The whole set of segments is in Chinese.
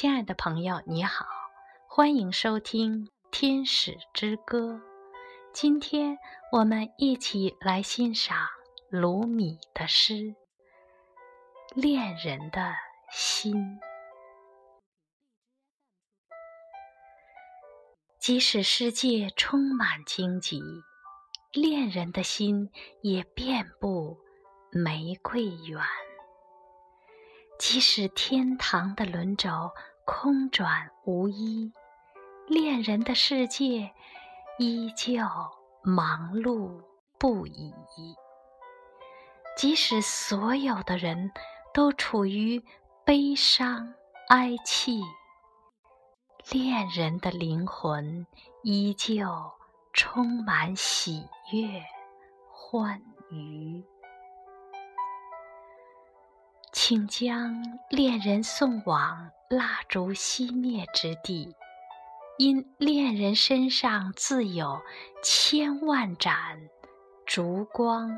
亲爱的朋友，你好，欢迎收听《天使之歌》。今天我们一起来欣赏鲁米的诗《恋人的心》。即使世界充满荆棘，恋人的心也遍布玫瑰园。即使天堂的轮轴空转无依，恋人的世界依旧忙碌不已。即使所有的人都处于悲伤哀戚，恋人的灵魂依旧充满喜悦欢愉。请将恋人送往蜡烛熄灭之地，因恋人身上自有千万盏烛光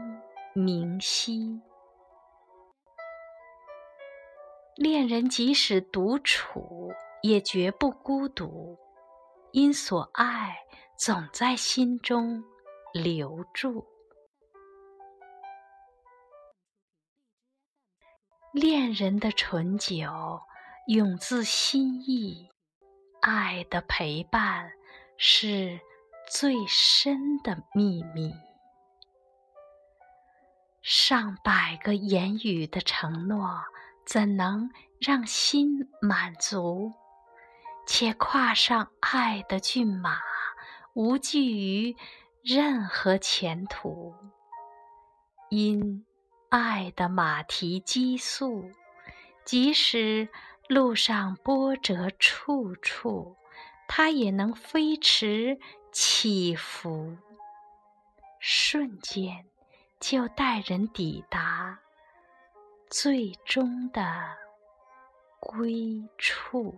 明晰。恋人即使独处，也绝不孤独，因所爱总在心中留住。恋人的醇酒永自心意，爱的陪伴是最深的秘密。上百个言语的承诺，怎能让心满足？且跨上爱的骏马，无惧于任何前途，因。爱的马蹄急速，即使路上波折处处，它也能飞驰起伏，瞬间就带人抵达最终的归处。